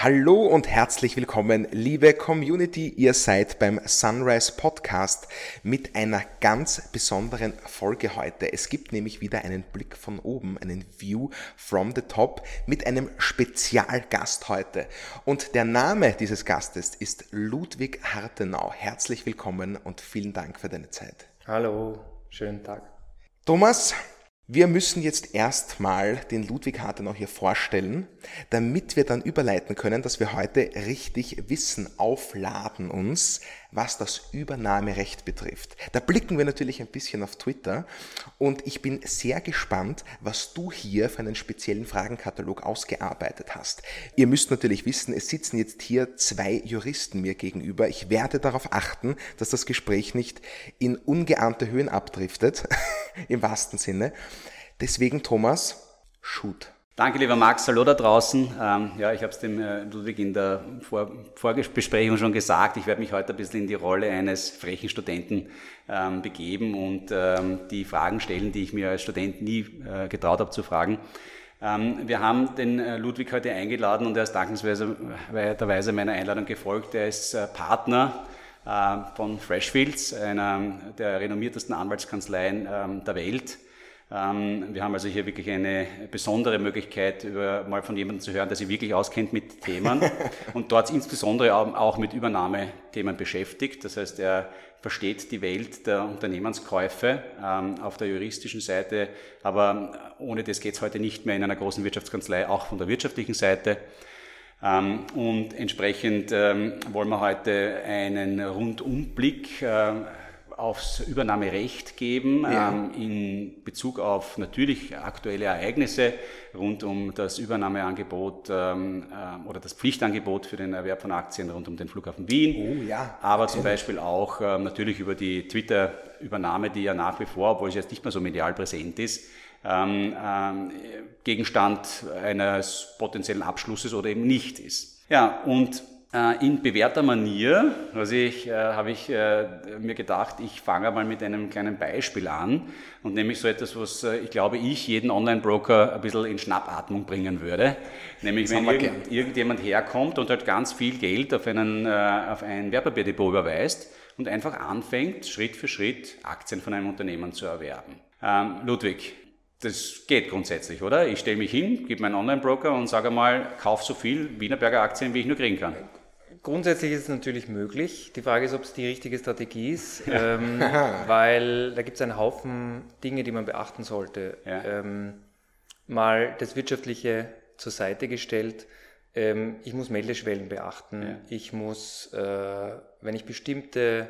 Hallo und herzlich willkommen, liebe Community. Ihr seid beim Sunrise Podcast mit einer ganz besonderen Folge heute. Es gibt nämlich wieder einen Blick von oben, einen View from the top mit einem Spezialgast heute. Und der Name dieses Gastes ist Ludwig Hartenau. Herzlich willkommen und vielen Dank für deine Zeit. Hallo, schönen Tag. Thomas, wir müssen jetzt erstmal den Ludwig Hartenau hier vorstellen, damit wir dann überleiten können, dass wir heute richtig Wissen aufladen uns, was das Übernahmerecht betrifft. Da blicken wir natürlich ein bisschen auf Twitter und ich bin sehr gespannt, was du hier für einen speziellen Fragenkatalog ausgearbeitet hast. Ihr müsst natürlich wissen, es sitzen jetzt hier zwei Juristen mir gegenüber. Ich werde darauf achten, dass das Gespräch nicht in ungeahnte Höhen abdriftet, im wahrsten Sinne. Deswegen, Thomas, shoot. Danke, lieber Max. Hallo da draußen. Ähm, ja, ich habe es dem äh, Ludwig in der Vor Vorbesprechung schon gesagt. Ich werde mich heute ein bisschen in die Rolle eines frechen Studenten ähm, begeben und ähm, die Fragen stellen, die ich mir als Student nie äh, getraut habe zu fragen. Ähm, wir haben den äh, Ludwig heute eingeladen und er ist dankenswerterweise meiner Einladung gefolgt. Er ist äh, Partner äh, von Freshfields, einer der renommiertesten Anwaltskanzleien ähm, der Welt ähm, wir haben also hier wirklich eine besondere Möglichkeit, über, mal von jemandem zu hören, der sich wirklich auskennt mit Themen und dort insbesondere auch mit Übernahmethemen beschäftigt. Das heißt, er versteht die Welt der Unternehmenskäufe ähm, auf der juristischen Seite, aber ohne das geht es heute nicht mehr in einer großen Wirtschaftskanzlei, auch von der wirtschaftlichen Seite. Ähm, und entsprechend wollen wir heute einen Rundumblick äh, aufs Übernahmerecht geben ja. ähm, in Bezug auf natürlich aktuelle Ereignisse rund um das Übernahmeangebot ähm, äh, oder das Pflichtangebot für den Erwerb von Aktien rund um den Flughafen Wien. Oh, ja. Aber zum Beispiel auch ähm, natürlich über die Twitter-Übernahme, die ja nach wie vor, obwohl sie jetzt nicht mehr so medial präsent ist, ähm, ähm, Gegenstand eines potenziellen Abschlusses oder eben nicht ist. Ja, und in bewährter Manier also ich, äh, habe ich äh, mir gedacht, ich fange mal mit einem kleinen Beispiel an und nämlich so etwas, was äh, ich glaube, ich jeden Online-Broker ein bisschen in Schnappatmung bringen würde. Nämlich wenn irgend, irgendjemand herkommt und halt ganz viel Geld auf, einen, äh, auf ein Wertpapierdepot überweist und einfach anfängt, Schritt für Schritt Aktien von einem Unternehmen zu erwerben. Ähm, Ludwig, das geht grundsätzlich, oder? Ich stelle mich hin, gebe meinen Online-Broker und sage mal, kauf so viel Wienerberger Aktien, wie ich nur kriegen kann. Grundsätzlich ist es natürlich möglich. Die Frage ist, ob es die richtige Strategie ist, ähm, weil da gibt es einen Haufen Dinge, die man beachten sollte. Ja. Ähm, mal das Wirtschaftliche zur Seite gestellt. Ähm, ich muss Meldeschwellen beachten. Ja. Ich muss, äh, wenn ich bestimmte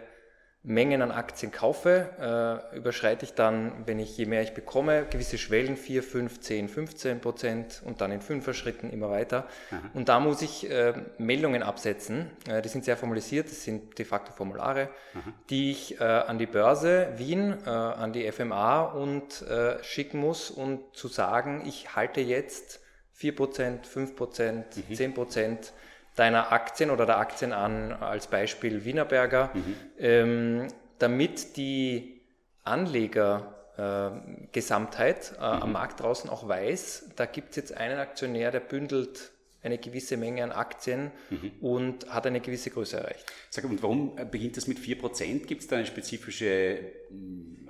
Mengen an Aktien kaufe, äh, überschreite ich dann, wenn ich je mehr ich bekomme, gewisse Schwellen, 4, 5, 10, 15 Prozent und dann in fünfer Schritten immer weiter. Aha. Und da muss ich äh, Meldungen absetzen. Äh, die sind sehr formalisiert, das sind de facto Formulare, Aha. die ich äh, an die Börse Wien, äh, an die FMA und äh, schicken muss und zu sagen, ich halte jetzt 4 Prozent, 5 Prozent, mhm. 10 Prozent deiner Aktien oder der Aktien an, als Beispiel Wienerberger, mhm. ähm, damit die Anlegergesamtheit äh, äh, mhm. am Markt draußen auch weiß, da gibt es jetzt einen Aktionär, der bündelt eine gewisse Menge an Aktien mhm. und hat eine gewisse Größe erreicht. Sag, und warum beginnt das mit 4%? Gibt es da eine spezifische hm,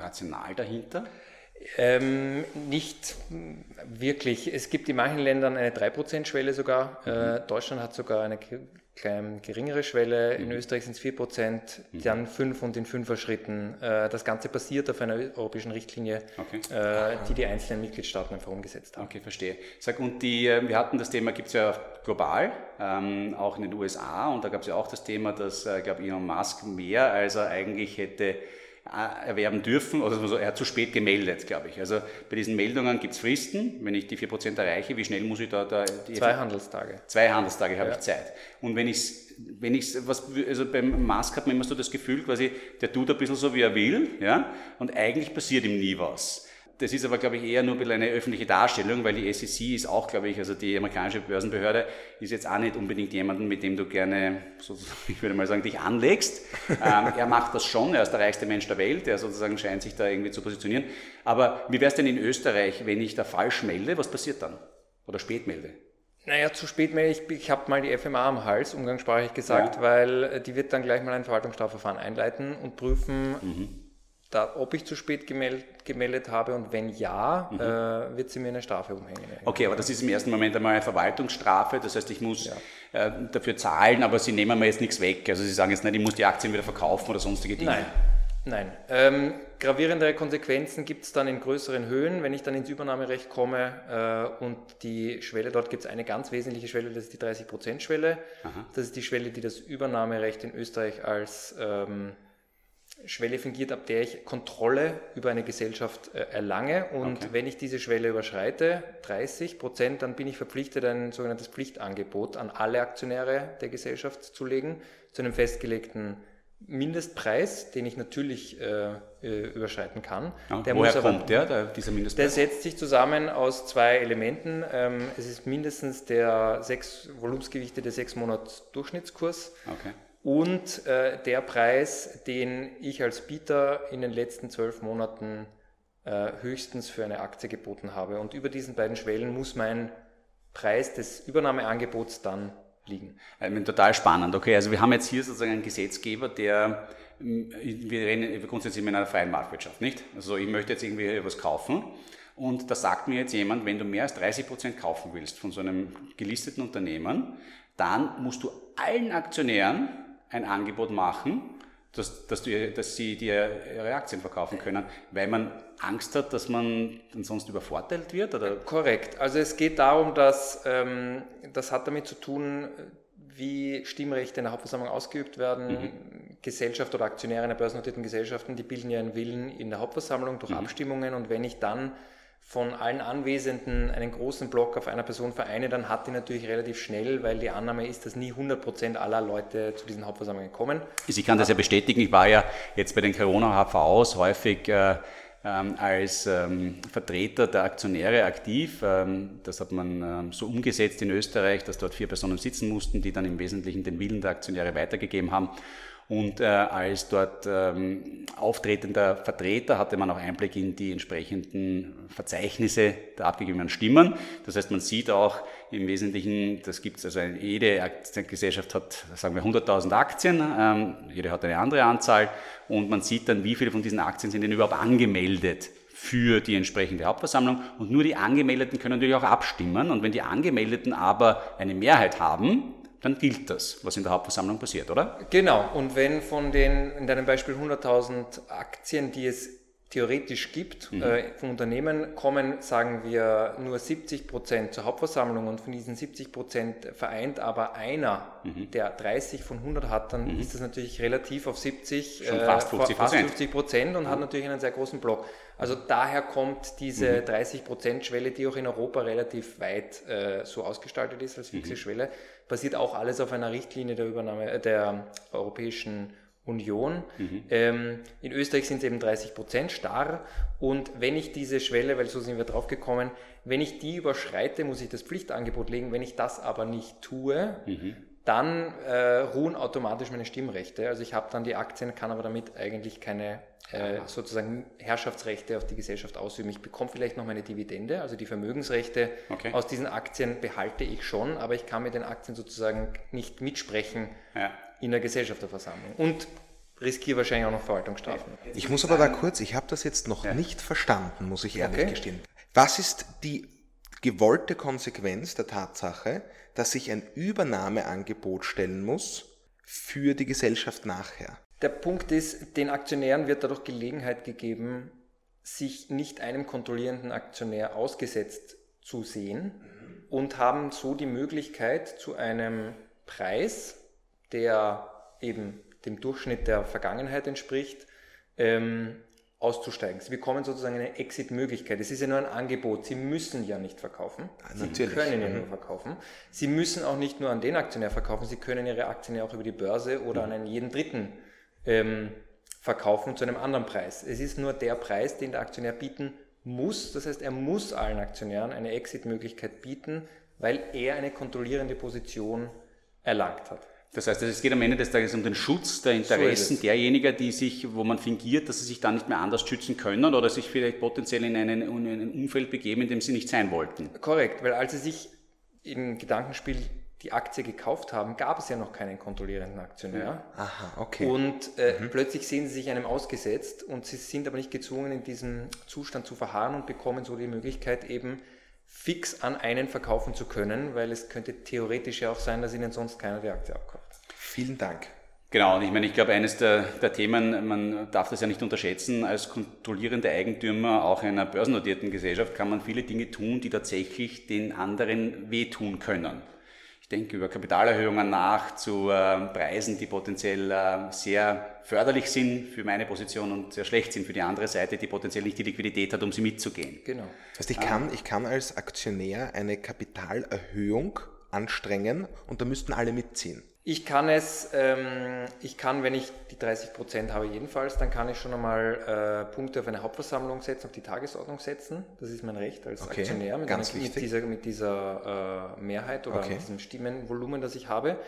Rational dahinter? Ähm, nicht wirklich. Es gibt in manchen Ländern eine 3%-Schwelle sogar. Mhm. Äh, Deutschland hat sogar eine klein, geringere Schwelle. Mhm. In Österreich sind es 4%, mhm. dann 5 und in 5er Schritten. Äh, das Ganze basiert auf einer europäischen Richtlinie, okay. äh, die die einzelnen Mitgliedstaaten einfach umgesetzt haben. Okay, verstehe. Sag, und die, äh, wir hatten das Thema, gibt es ja global, ähm, auch in den USA, und da gab es ja auch das Thema, dass, äh, ich glaube, Elon Musk mehr als er eigentlich hätte erwerben dürfen, also er hat zu spät gemeldet, glaube ich. Also bei diesen Meldungen gibt es Fristen. Wenn ich die 4% erreiche, wie schnell muss ich da... da Zwei Handelstage. Zwei Handelstage habe ja. ich Zeit. Und wenn ich wenn ich was, also beim Musk hat man immer so das Gefühl, quasi, der tut ein bisschen so, wie er will, ja, und eigentlich passiert ihm nie was. Das ist aber, glaube ich, eher nur ein bisschen eine öffentliche Darstellung, weil die SEC ist auch, glaube ich, also die amerikanische Börsenbehörde ist jetzt auch nicht unbedingt jemanden, mit dem du gerne, ich würde mal sagen, dich anlegst. ähm, er macht das schon, er ist der reichste Mensch der Welt, er sozusagen scheint sich da irgendwie zu positionieren. Aber wie wäre es denn in Österreich, wenn ich da falsch melde, was passiert dann? Oder spät melde? Naja, zu spät mehr. Ich, ich habe mal die FMA am Hals, umgangssprachlich gesagt, ja. weil äh, die wird dann gleich mal ein Verwaltungsstrafverfahren einleiten und prüfen, mhm. da, ob ich zu spät gemeldet, gemeldet habe und wenn ja, mhm. äh, wird sie mir eine Strafe umhängen. Okay, aber das ist im ersten Moment einmal eine Verwaltungsstrafe, das heißt, ich muss ja. äh, dafür zahlen, aber Sie nehmen mir jetzt nichts weg. Also Sie sagen jetzt nicht, ich muss die Aktien wieder verkaufen oder sonstige Dinge. Nein. Nein. Ähm, gravierendere Konsequenzen gibt es dann in größeren Höhen, wenn ich dann ins Übernahmerecht komme äh, und die Schwelle, dort gibt es eine ganz wesentliche Schwelle, das ist die 30%-Schwelle. Das ist die Schwelle, die das Übernahmerecht in Österreich als ähm, Schwelle fingiert, ab der ich Kontrolle über eine Gesellschaft äh, erlange. Und okay. wenn ich diese Schwelle überschreite, 30 Prozent, dann bin ich verpflichtet, ein sogenanntes Pflichtangebot an alle Aktionäre der Gesellschaft zu legen, zu einem festgelegten Mindestpreis, den ich natürlich äh, äh, überschreiten kann. Ja, der woher aber, kommt der, der, dieser Mindestpreis? Der setzt sich zusammen aus zwei Elementen. Ähm, es ist mindestens der sechs Volumensgewichte der sechs Monats Durchschnittskurs okay. Und äh, der Preis, den ich als Bieter in den letzten zwölf Monaten äh, höchstens für eine Aktie geboten habe. Und über diesen beiden Schwellen muss mein Preis des Übernahmeangebots dann liegen. Äh, total spannend. Okay, also wir haben jetzt hier sozusagen einen Gesetzgeber, der, mm, wir reden grundsätzlich in einer freien Marktwirtschaft, nicht? Also ich möchte jetzt irgendwie etwas kaufen und da sagt mir jetzt jemand, wenn du mehr als 30 Prozent kaufen willst von so einem gelisteten Unternehmen, dann musst du allen Aktionären ein Angebot machen, dass, dass, du, dass sie dir ihre Aktien verkaufen können, weil man Angst hat, dass man sonst übervorteilt wird? Oder? Korrekt. Also es geht darum, dass ähm, das hat damit zu tun, wie Stimmrechte in der Hauptversammlung ausgeübt werden. Mhm. Gesellschaft oder Aktionäre in der börsennotierten Gesellschaften, die bilden ja einen Willen in der Hauptversammlung durch mhm. Abstimmungen und wenn ich dann von allen Anwesenden einen großen Block auf einer Person vereine, dann hat die natürlich relativ schnell, weil die Annahme ist, dass nie 100% aller Leute zu diesen Hauptversammlungen kommen. Ich kann das ja bestätigen, ich war ja jetzt bei den Corona-HVs häufig äh, ähm, als ähm, Vertreter der Aktionäre aktiv. Ähm, das hat man ähm, so umgesetzt in Österreich, dass dort vier Personen sitzen mussten, die dann im Wesentlichen den Willen der Aktionäre weitergegeben haben. Und äh, als dort ähm, auftretender Vertreter hatte man auch Einblick in die entsprechenden Verzeichnisse der abgegebenen Stimmen. Das heißt, man sieht auch im Wesentlichen, das gibt es, also jede Aktiengesellschaft hat, sagen wir, 100.000 Aktien, ähm, jede hat eine andere Anzahl. Und man sieht dann, wie viele von diesen Aktien sind denn überhaupt angemeldet für die entsprechende Hauptversammlung. Und nur die Angemeldeten können natürlich auch abstimmen. Und wenn die Angemeldeten aber eine Mehrheit haben, dann gilt das, was in der Hauptversammlung passiert, oder? Genau. Und wenn von den, in deinem Beispiel 100.000 Aktien, die es theoretisch gibt, mhm. äh, von Unternehmen kommen, sagen wir, nur 70 Prozent zur Hauptversammlung und von diesen 70 Prozent vereint aber einer, mhm. der 30 von 100 hat, dann mhm. ist das natürlich relativ auf 70, Schon fast 50 Prozent, Prozent und hat natürlich einen sehr großen Block. Also daher kommt diese 30 mhm. Prozent Schwelle, die auch in Europa relativ weit äh, so ausgestaltet ist als fixe mhm. Schwelle, basiert auch alles auf einer Richtlinie der Übernahme äh, der Europäischen Union. Mhm. Ähm, in Österreich sind es eben 30 Prozent starr. Und wenn ich diese Schwelle, weil so sind wir drauf gekommen, wenn ich die überschreite, muss ich das Pflichtangebot legen. Wenn ich das aber nicht tue, mhm. dann äh, ruhen automatisch meine Stimmrechte. Also ich habe dann die Aktien, kann aber damit eigentlich keine äh, sozusagen Herrschaftsrechte auf die Gesellschaft ausüben. Ich bekomme vielleicht noch meine Dividende, also die Vermögensrechte okay. aus diesen Aktien behalte ich schon, aber ich kann mit den Aktien sozusagen nicht mitsprechen. Ja in der Gesellschafterversammlung und riskiere wahrscheinlich auch noch Verwaltungsstrafen. Ich muss aber da kurz, ich habe das jetzt noch ja. nicht verstanden, muss ich ehrlich okay. gestehen. Was ist die gewollte Konsequenz der Tatsache, dass ich ein Übernahmeangebot stellen muss für die Gesellschaft nachher? Der Punkt ist, den Aktionären wird dadurch Gelegenheit gegeben, sich nicht einem kontrollierenden Aktionär ausgesetzt zu sehen und haben so die Möglichkeit zu einem Preis, der eben dem Durchschnitt der Vergangenheit entspricht, ähm, auszusteigen. Sie bekommen sozusagen eine Exit-Möglichkeit. Es ist ja nur ein Angebot. Sie müssen ja nicht verkaufen. Ah, Sie können ja mhm. nur verkaufen. Sie müssen auch nicht nur an den Aktionär verkaufen. Sie können Ihre Aktien ja auch über die Börse oder mhm. an einen jeden Dritten ähm, verkaufen zu einem anderen Preis. Es ist nur der Preis, den der Aktionär bieten muss. Das heißt, er muss allen Aktionären eine Exit-Möglichkeit bieten, weil er eine kontrollierende Position erlangt hat. Das heißt, es geht am Ende des Tages um den Schutz der Interessen so derjenigen, die sich, wo man fingiert, dass sie sich dann nicht mehr anders schützen können oder sich vielleicht potenziell in, einen, in ein Umfeld begeben, in dem sie nicht sein wollten. Korrekt, weil als sie sich im Gedankenspiel die Aktie gekauft haben, gab es ja noch keinen kontrollierenden Aktionär. Aha, okay. Und äh, mhm. plötzlich sehen sie sich einem ausgesetzt und sie sind aber nicht gezwungen, in diesem Zustand zu verharren und bekommen so die Möglichkeit, eben fix an einen verkaufen zu können, weil es könnte theoretisch ja auch sein, dass ihnen sonst keiner die Aktie abkauft. Vielen Dank. Genau, und ich meine, ich glaube, eines der, der, Themen, man darf das ja nicht unterschätzen, als kontrollierender Eigentümer auch einer börsennotierten Gesellschaft kann man viele Dinge tun, die tatsächlich den anderen wehtun können. Ich denke über Kapitalerhöhungen nach zu äh, Preisen, die potenziell äh, sehr förderlich sind für meine Position und sehr schlecht sind für die andere Seite, die potenziell nicht die Liquidität hat, um sie mitzugehen. Genau. Das heißt, ich kann, ich kann als Aktionär eine Kapitalerhöhung anstrengen und da müssten alle mitziehen. Ich kann es, ähm, ich kann, wenn ich die 30 Prozent habe jedenfalls, dann kann ich schon einmal äh, Punkte auf eine Hauptversammlung setzen, auf die Tagesordnung setzen. Das ist mein Recht als okay, Aktionär mit, einer, mit, dieser, mit dieser äh, Mehrheit oder okay. mit diesem Stimmenvolumen, das ich habe.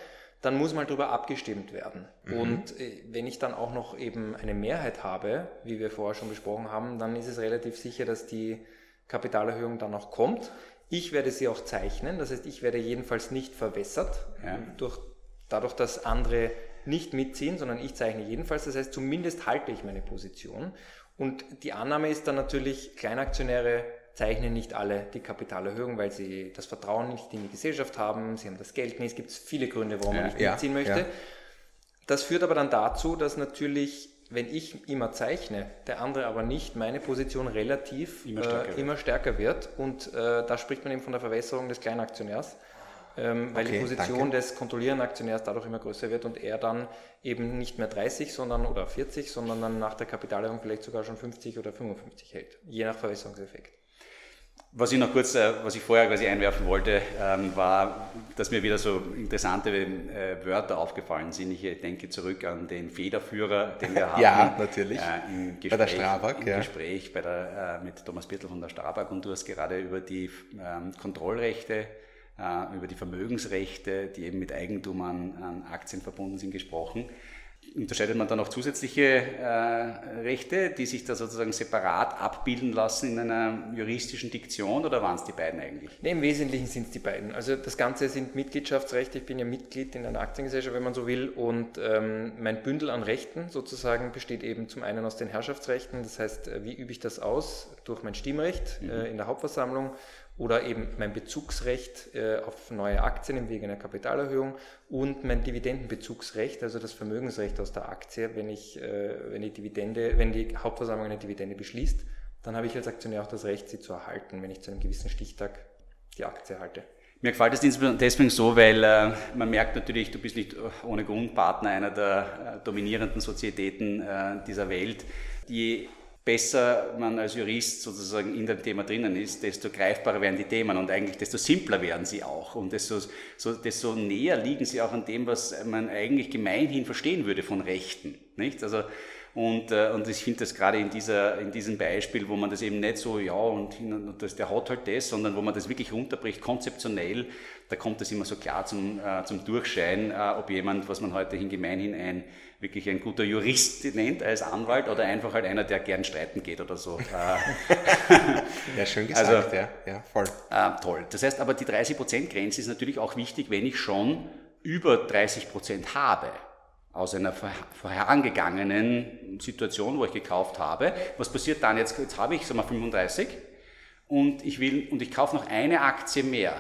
Dann muss mal darüber abgestimmt werden. Mhm. Und äh, wenn ich dann auch noch eben eine Mehrheit habe, wie wir vorher schon besprochen haben, dann ist es relativ sicher, dass die Kapitalerhöhung dann auch kommt. Ich werde sie auch zeichnen, das heißt, ich werde jedenfalls nicht verwässert ja. durch dadurch, dass andere nicht mitziehen, sondern ich zeichne jedenfalls. Das heißt, zumindest halte ich meine Position. Und die Annahme ist dann natürlich, Kleinaktionäre zeichnen nicht alle die Kapitalerhöhung, weil sie das Vertrauen nicht in die Gesellschaft haben, sie haben das Geld nicht. Es gibt viele Gründe, warum man nicht ja, mitziehen möchte. Ja. Das führt aber dann dazu, dass natürlich, wenn ich immer zeichne, der andere aber nicht, meine Position relativ immer stärker, äh, immer stärker wird. Und äh, da spricht man eben von der Verwässerung des Kleinaktionärs ähm, weil okay, die Position danke. des kontrollierenden Aktionärs dadurch immer größer wird und er dann eben nicht mehr 30 sondern, oder 40, sondern dann nach der Kapitalerhöhung vielleicht sogar schon 50 oder 55 hält, je nach Verwässerungseffekt. Was ich noch kurz, äh, was ich vorher quasi einwerfen wollte, ähm, war, dass mir wieder so interessante äh, Wörter aufgefallen sind. Ich denke zurück an den Federführer, den wir hatten. ja, natürlich. Äh, Im Gespräch, bei der Strabag. Im ja. Gespräch bei der, mit Thomas Birtel von der Strabag und du hast gerade über die ähm, Kontrollrechte äh, über die Vermögensrechte, die eben mit Eigentum an, an Aktien verbunden sind, gesprochen. Unterscheidet man dann noch zusätzliche äh, Rechte, die sich da sozusagen separat abbilden lassen in einer juristischen Diktion oder waren es die beiden eigentlich? Nee, Im Wesentlichen sind es die beiden. Also das Ganze sind Mitgliedschaftsrechte. Ich bin ja Mitglied in einer Aktiengesellschaft, wenn man so will. Und ähm, mein Bündel an Rechten sozusagen besteht eben zum einen aus den Herrschaftsrechten. Das heißt, äh, wie übe ich das aus? Durch mein Stimmrecht mhm. äh, in der Hauptversammlung oder eben mein Bezugsrecht äh, auf neue Aktien im Wege einer Kapitalerhöhung und mein Dividendenbezugsrecht, also das Vermögensrecht aus der Aktie, wenn ich, äh, wenn die Dividende, wenn die Hauptversammlung eine Dividende beschließt, dann habe ich als Aktionär auch das Recht, sie zu erhalten, wenn ich zu einem gewissen Stichtag die Aktie halte. Mir gefällt es deswegen so, weil äh, man merkt natürlich, du bist nicht ohne Grund Partner einer der äh, dominierenden Sozietäten äh, dieser Welt. Je besser man als Jurist sozusagen in dem Thema drinnen ist, desto greifbarer werden die Themen und eigentlich desto simpler werden sie auch und desto, so, desto näher liegen sie auch an dem, was man eigentlich gemeinhin verstehen würde von Rechten. Nicht? Also, und, äh, und ich finde das gerade in, dieser, in diesem Beispiel, wo man das eben nicht so, ja, und, und das, der hat halt das, sondern wo man das wirklich runterbricht, konzeptionell, da kommt das immer so klar zum, äh, zum Durchschein, äh, ob jemand, was man heute hin gemeinhin ein wirklich ein guter Jurist nennt als Anwalt oder einfach halt einer, der gern streiten geht oder so. ja, schön gesagt, also, ja, ja, voll. Äh, toll. Das heißt aber, die 30%-Grenze ist natürlich auch wichtig, wenn ich schon über 30% habe aus einer vorherangegangenen Situation, wo ich gekauft habe. Was passiert dann jetzt? Jetzt habe ich, sagen wir, 35 und ich will, und ich kaufe noch eine Aktie mehr.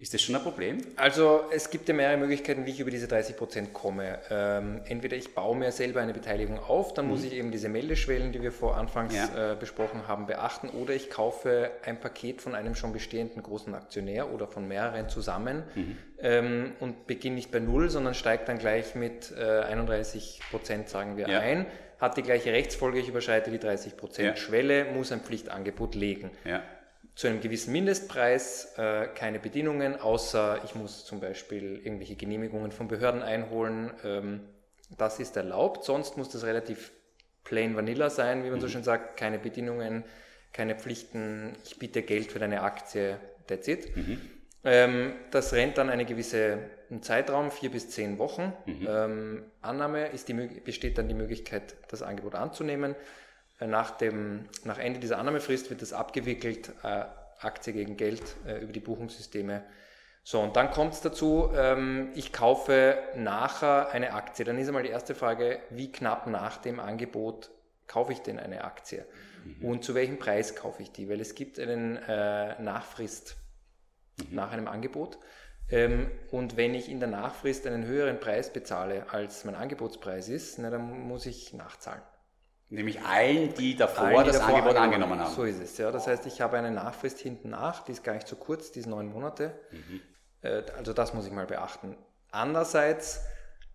Ist das schon ein Problem? Also es gibt ja mehrere Möglichkeiten, wie ich über diese 30 Prozent komme. Ähm, entweder ich baue mir selber eine Beteiligung auf, dann mhm. muss ich eben diese Meldeschwellen, die wir vor Anfangs ja. äh, besprochen haben, beachten, oder ich kaufe ein Paket von einem schon bestehenden großen Aktionär oder von mehreren zusammen mhm. ähm, und beginne nicht bei Null, sondern steige dann gleich mit äh, 31 Prozent, sagen wir, ja. ein hat die gleiche Rechtsfolge, ich überschreite die 30 Prozent Schwelle, muss ein Pflichtangebot legen. Ja zu einem gewissen Mindestpreis, äh, keine Bedingungen, außer ich muss zum Beispiel irgendwelche Genehmigungen von Behörden einholen. Ähm, das ist erlaubt, sonst muss das relativ plain vanilla sein, wie man mhm. so schön sagt, keine Bedingungen, keine Pflichten, ich biete Geld für deine Aktie, that's it. Mhm. Ähm, das rennt dann eine gewisse einen Zeitraum, vier bis zehn Wochen. Mhm. Ähm, Annahme ist die, besteht dann die Möglichkeit, das Angebot anzunehmen. Äh, nach, dem, nach Ende dieser Annahmefrist wird das abgewickelt, äh, Aktie gegen Geld äh, über die Buchungssysteme. So, und dann kommt es dazu, ähm, ich kaufe nachher eine Aktie. Dann ist einmal die erste Frage, wie knapp nach dem Angebot kaufe ich denn eine Aktie? Mhm. Und zu welchem Preis kaufe ich die? Weil es gibt einen äh, Nachfrist mhm. nach einem Angebot. Ähm, und wenn ich in der Nachfrist einen höheren Preis bezahle, als mein Angebotspreis ist, na, dann muss ich nachzahlen. Nämlich allen, die davor allen, die das davor Angebot angenommen haben. So ist es, ja. Das heißt, ich habe eine Nachfrist hinten nach, die ist gar nicht so kurz, die ist neun Monate. Mhm. Äh, also das muss ich mal beachten. Andererseits,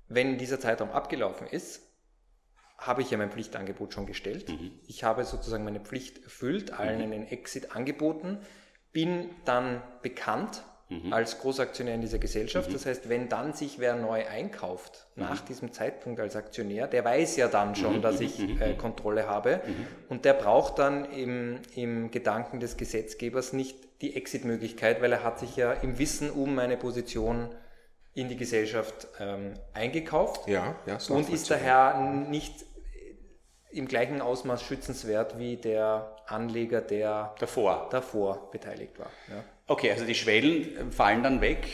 wenn dieser Zeitraum abgelaufen ist, habe ich ja mein Pflichtangebot schon gestellt. Mhm. Ich habe sozusagen meine Pflicht erfüllt, allen mhm. einen Exit angeboten, bin dann bekannt mhm. als Großaktionär in dieser Gesellschaft. Mhm. Das heißt, wenn dann sich wer neu einkauft, mhm. nach diesem Zeitpunkt als Aktionär, der weiß ja dann schon, mhm. dass ich äh, Kontrolle habe und der braucht dann im, im Gedanken des Gesetzgebers nicht die Exit-Möglichkeit, weil er hat sich ja im Wissen um meine Position in die Gesellschaft ähm, eingekauft ja, ja, so und ist daher nicht im gleichen Ausmaß schützenswert wie der Anleger, der davor, davor beteiligt war. Ja. Okay, also die Schwellen fallen dann weg.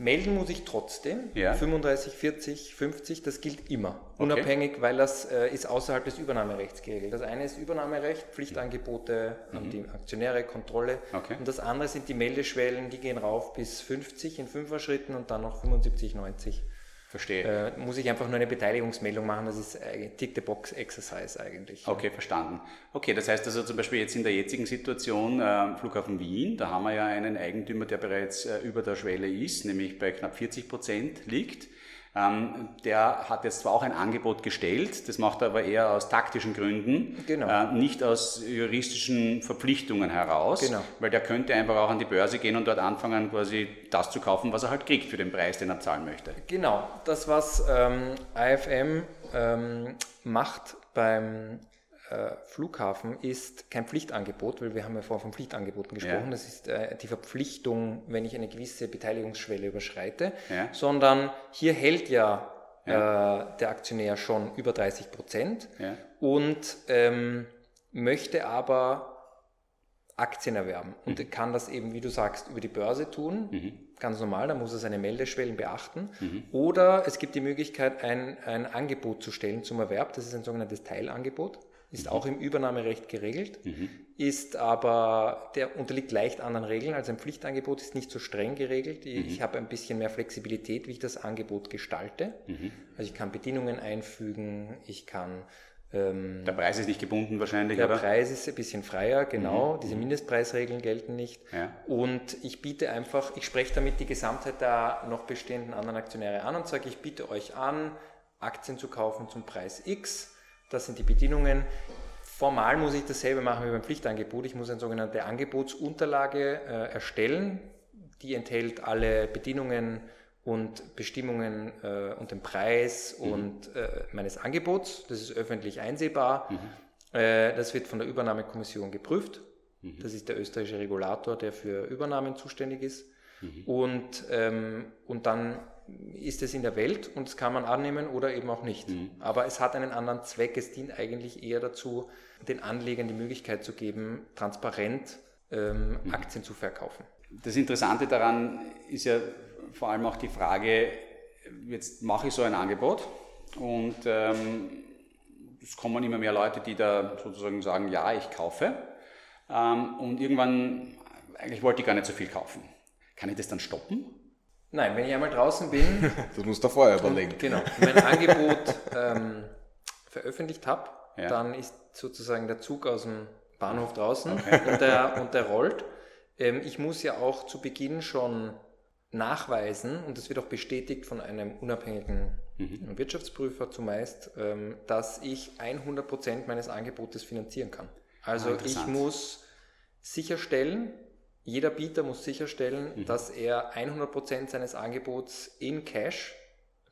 Melden muss ich trotzdem. Ja. 35, 40, 50, das gilt immer. Okay. Unabhängig, weil das äh, ist außerhalb des Übernahmerechts geregelt. Das eine ist Übernahmerecht, Pflichtangebote mhm. an die Aktionäre, Kontrolle. Okay. Und das andere sind die Meldeschwellen, die gehen rauf bis 50 in Fünfer-Schritten und dann noch 75, 90. Verstehe. Äh, muss ich einfach nur eine Beteiligungsmeldung machen, das ist äh, Tick-the-Box-Exercise eigentlich. Okay, verstanden. Okay, das heißt also zum Beispiel jetzt in der jetzigen Situation, äh, Flughafen Wien, da haben wir ja einen Eigentümer, der bereits äh, über der Schwelle ist, nämlich bei knapp 40 Prozent liegt. Ähm, der hat jetzt zwar auch ein Angebot gestellt, das macht er aber eher aus taktischen Gründen, genau. äh, nicht aus juristischen Verpflichtungen heraus, genau. weil der könnte einfach auch an die Börse gehen und dort anfangen, quasi das zu kaufen, was er halt kriegt für den Preis, den er zahlen möchte. Genau, das was ähm, IFM ähm, macht beim Flughafen ist kein Pflichtangebot, weil wir haben ja vorher von Pflichtangeboten gesprochen. Ja. Das ist äh, die Verpflichtung, wenn ich eine gewisse Beteiligungsschwelle überschreite, ja. sondern hier hält ja, ja. Äh, der Aktionär schon über 30 Prozent und ähm, möchte aber Aktien erwerben und mhm. kann das eben, wie du sagst, über die Börse tun. Mhm. Ganz normal, da muss er seine Meldeschwellen beachten. Mhm. Oder es gibt die Möglichkeit, ein, ein Angebot zu stellen zum Erwerb. Das ist ein sogenanntes Teilangebot ist mhm. auch im Übernahmerecht geregelt, mhm. ist aber, der unterliegt leicht anderen Regeln. Also ein Pflichtangebot ist nicht so streng geregelt. Ich, mhm. ich habe ein bisschen mehr Flexibilität, wie ich das Angebot gestalte. Mhm. Also ich kann Bedingungen einfügen, ich kann ähm, der Preis ist nicht gebunden wahrscheinlich, der oder? Preis ist ein bisschen freier, genau. Mhm. Diese Mindestpreisregeln gelten nicht. Ja. Und ich biete einfach, ich spreche damit die Gesamtheit der noch bestehenden anderen Aktionäre an und sage, ich biete euch an, Aktien zu kaufen zum Preis X das sind die Bedingungen. Formal muss ich dasselbe machen wie beim Pflichtangebot. Ich muss eine sogenannte Angebotsunterlage äh, erstellen. Die enthält alle Bedingungen und Bestimmungen äh, und den Preis mhm. und äh, meines Angebots. Das ist öffentlich einsehbar. Mhm. Äh, das wird von der Übernahmekommission geprüft. Mhm. Das ist der österreichische Regulator, der für Übernahmen zuständig ist. Mhm. Und, ähm, und dann ist es in der Welt und das kann man annehmen oder eben auch nicht. Mhm. Aber es hat einen anderen Zweck. Es dient eigentlich eher dazu, den Anlegern die Möglichkeit zu geben, transparent ähm, mhm. Aktien zu verkaufen. Das Interessante daran ist ja vor allem auch die Frage, jetzt mache ich so ein Angebot und ähm, es kommen immer mehr Leute, die da sozusagen sagen, ja, ich kaufe. Ähm, und irgendwann, eigentlich wollte ich gar nicht so viel kaufen. Kann ich das dann stoppen? Nein, wenn ich einmal draußen bin. du musst vorher überlegen. Und, genau, mein Angebot ähm, veröffentlicht habe, ja. dann ist sozusagen der Zug aus dem Bahnhof draußen okay. und, der, und der rollt. Ähm, ich muss ja auch zu Beginn schon nachweisen, und das wird auch bestätigt von einem unabhängigen mhm. Wirtschaftsprüfer zumeist, ähm, dass ich 100% meines Angebotes finanzieren kann. Also ah, ich muss sicherstellen, jeder Bieter muss sicherstellen, mhm. dass er 100% seines Angebots in Cash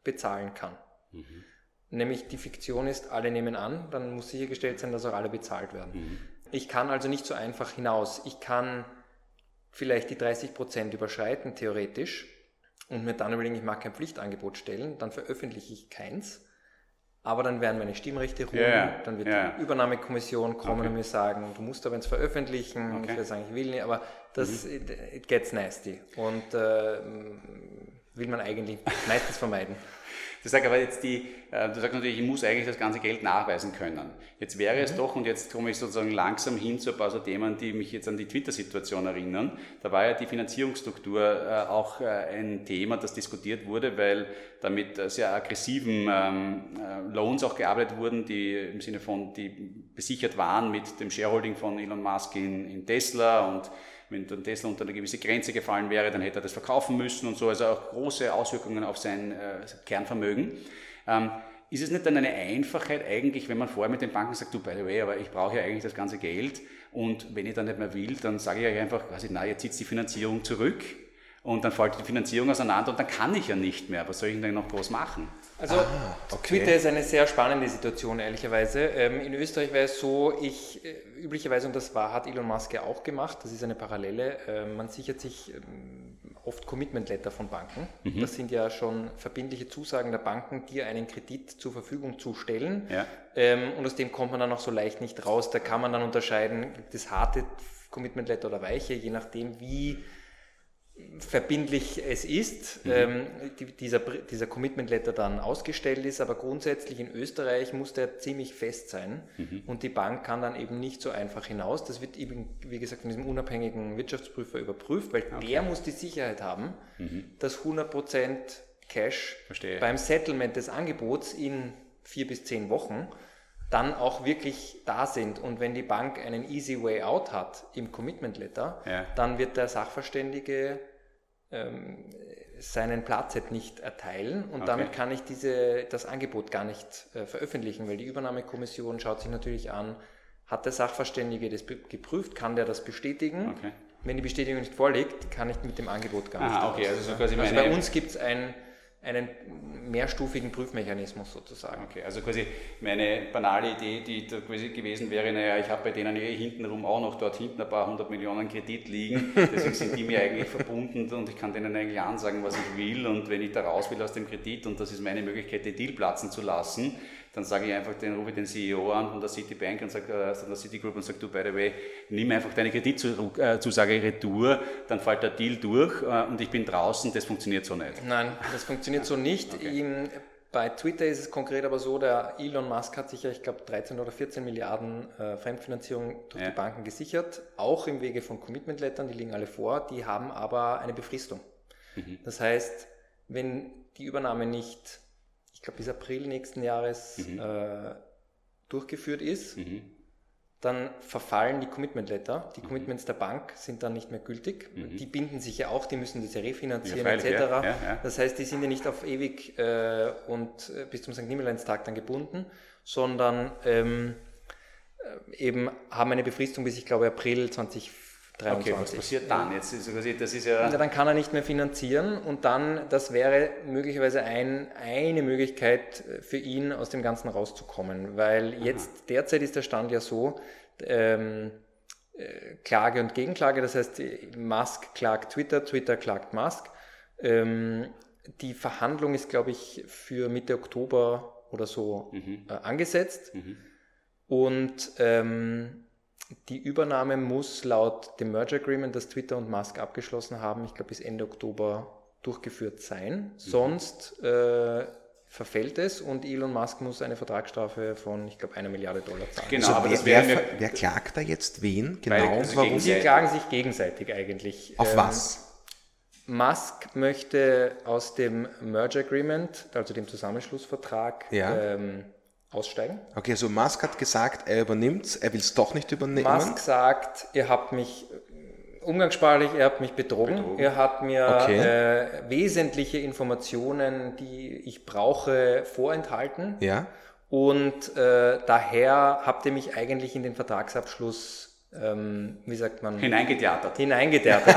bezahlen kann. Mhm. Nämlich die Fiktion ist, alle nehmen an, dann muss sichergestellt sein, dass auch alle bezahlt werden. Mhm. Ich kann also nicht so einfach hinaus. Ich kann vielleicht die 30% überschreiten, theoretisch, und mir dann überlegen, ich mag kein Pflichtangebot stellen, dann veröffentliche ich keins. Aber dann werden meine Stimmrechte ruhen, Ja, dann wird ja. die Übernahmekommission kommen Okay. und mir sagen, du musst aber ins Veröffentlichen, und ich Okay. werde sagen, ich will nicht, aber das, Mhm. it, it gets nasty und äh, will man eigentlich meistens vermeiden. Das sagt aber jetzt die, äh, du sagst natürlich, ich muss eigentlich das ganze Geld nachweisen können. Jetzt wäre Mhm. es doch, und jetzt komme ich sozusagen langsam hin zu ein paar so Themen, die mich jetzt an die Twitter-Situation erinnern. Da war ja die Finanzierungsstruktur äh, auch äh, ein Thema, das diskutiert wurde, weil da mit sehr aggressiven ähm, äh, Loans auch gearbeitet wurden, die im Sinne von, die besichert waren mit dem Shareholding von Elon Musk in, in Tesla und wenn dann Tesla unter eine gewisse Grenze gefallen wäre, dann hätte er das verkaufen müssen und so, also auch große Auswirkungen auf sein äh, Kernvermögen. Ähm, ist es nicht dann eine Einfachheit eigentlich, wenn man vorher mit den Banken sagt, du, by the way, aber ich brauche ja eigentlich das ganze Geld und wenn ich dann nicht mehr will, dann sage ich euch einfach, quasi, na, jetzt zieht die Finanzierung zurück und dann fällt die Finanzierung auseinander und dann kann ich ja nicht mehr. Was soll ich denn noch groß machen? Also okay. Twitter ist eine sehr spannende Situation, ehrlicherweise. Ähm, in Österreich wäre es so, ich äh, üblicherweise, und das war, hat Elon Musk ja auch gemacht, das ist eine Parallele, äh, man sichert sich ähm, oft Commitment-Letter von Banken. Das sind ja schon verbindliche Zusagen der Banken, dir einen Kredit zur Verfügung zu stellen. Ja. Ähm, und aus dem kommt man dann auch so leicht nicht raus. Da kann man dann unterscheiden, gibt es harte Commitment-Letter oder weiche, je nachdem, wie verbindlich es ist, ähm, die, dieser, dieser Commitment Letter dann ausgestellt ist, aber grundsätzlich in Österreich muss der ziemlich fest sein. Und die Bank kann dann eben nicht so einfach hinaus. Das wird eben, wie gesagt, von diesem unabhängigen Wirtschaftsprüfer überprüft, weil der muss die Sicherheit haben, dass 100% Cash Verstehe. beim Settlement des Angebots in vier bis zehn Wochen dann auch wirklich da sind. Und wenn die Bank einen easy way out hat im Commitment Letter, Ja. dann wird der Sachverständige ähm, seinen Platz halt nicht erteilen und Okay. damit kann ich diese, das Angebot gar nicht äh, veröffentlichen, weil die Übernahmekommission schaut sich natürlich an, hat der Sachverständige das geprüft, kann der das bestätigen? Okay. Wenn die Bestätigung nicht vorliegt, kann ich mit dem Angebot gar Ah, nicht okay, raus. also so quasi also bei uns gibt es ein, einen mehrstufigen Prüfmechanismus sozusagen. Okay, also quasi meine banale Idee, die da quasi gewesen wäre, naja, ich habe bei denen eh hintenrum auch noch dort hinten ein paar hundert Millionen Kredit liegen, deswegen sind die mir eigentlich verbunden und ich kann denen eigentlich ansagen, was ich will und wenn ich da raus will aus dem Kredit und das ist meine Möglichkeit, den Deal platzen zu lassen, dann sage ich einfach, den rufe ich den CEO an von der Citibank und sage, äh, von der Citigroup und sage, du, by the way, nimm einfach deine Kreditzusage retour, dann fällt der Deal durch äh, und ich bin draußen, das funktioniert so nicht. Nein, das funktioniert so nicht. Ihm, bei Twitter ist es konkret aber so, der Elon Musk hat sich ja, ich glaube, 13 oder 14 Milliarden äh, Fremdfinanzierung durch Ja. die Banken gesichert, auch im Wege von Commitment-Lettern, die liegen alle vor, die haben aber eine Befristung. Das heißt, wenn die Übernahme nicht, ich glaube, bis April nächsten Jahres äh, durchgeführt ist, Mhm. dann verfallen die Commitment Letter. Die Commitments der Bank sind dann nicht mehr gültig. Die binden sich ja auch, die müssen das ja refinanzieren Ja, freilich, etc. ja, ja. Das heißt, die sind ja nicht auf ewig äh, und äh, bis zum St. Nimmerleinstag dann gebunden, sondern ähm, äh, eben haben eine Befristung bis, ich glaube, April 2023. Okay, was passiert dann? Jetzt ist quasi, das ist ja... Ja, dann kann er nicht mehr finanzieren und dann, das wäre möglicherweise ein, eine Möglichkeit äh, für ihn, aus dem Ganzen rauszukommen, weil jetzt derzeit ist der Stand ja so, ähm, äh, Klage und Gegenklage, das heißt, äh, Musk klagt Twitter, Twitter klagt Musk. Ähm, die Verhandlung ist, glaube ich, für Mitte Oktober oder so äh, angesetzt. Und ähm, die Übernahme muss laut dem Merger Agreement, das Twitter und Musk abgeschlossen haben, ich glaube bis Ende Oktober durchgeführt sein. Sonst äh, verfällt es und Elon Musk muss eine Vertragsstrafe von, ich glaube, einer Milliarde Dollar zahlen. Genau, Also aber wer, das wäre wer, wer klagt da jetzt wen? Weil- Genau, also warum? Sie klagen sich gegenseitig eigentlich. Auf Ähm, was? Musk möchte aus dem Merger Agreement, also dem Zusammenschlussvertrag, Ja. ähm, aussteigen. Okay, also Musk hat gesagt, er übernimmt er will es doch nicht übernehmen. Musk sagt, ihr habt mich, umgangssprachlich, ihr habt mich betrogen. Ihr habt mir Okay. äh, wesentliche Informationen, die ich brauche, vorenthalten. Ja, Und äh, daher habt ihr mich eigentlich in den Vertragsabschluss, ähm, wie sagt man, Hineingetheatert. sagt.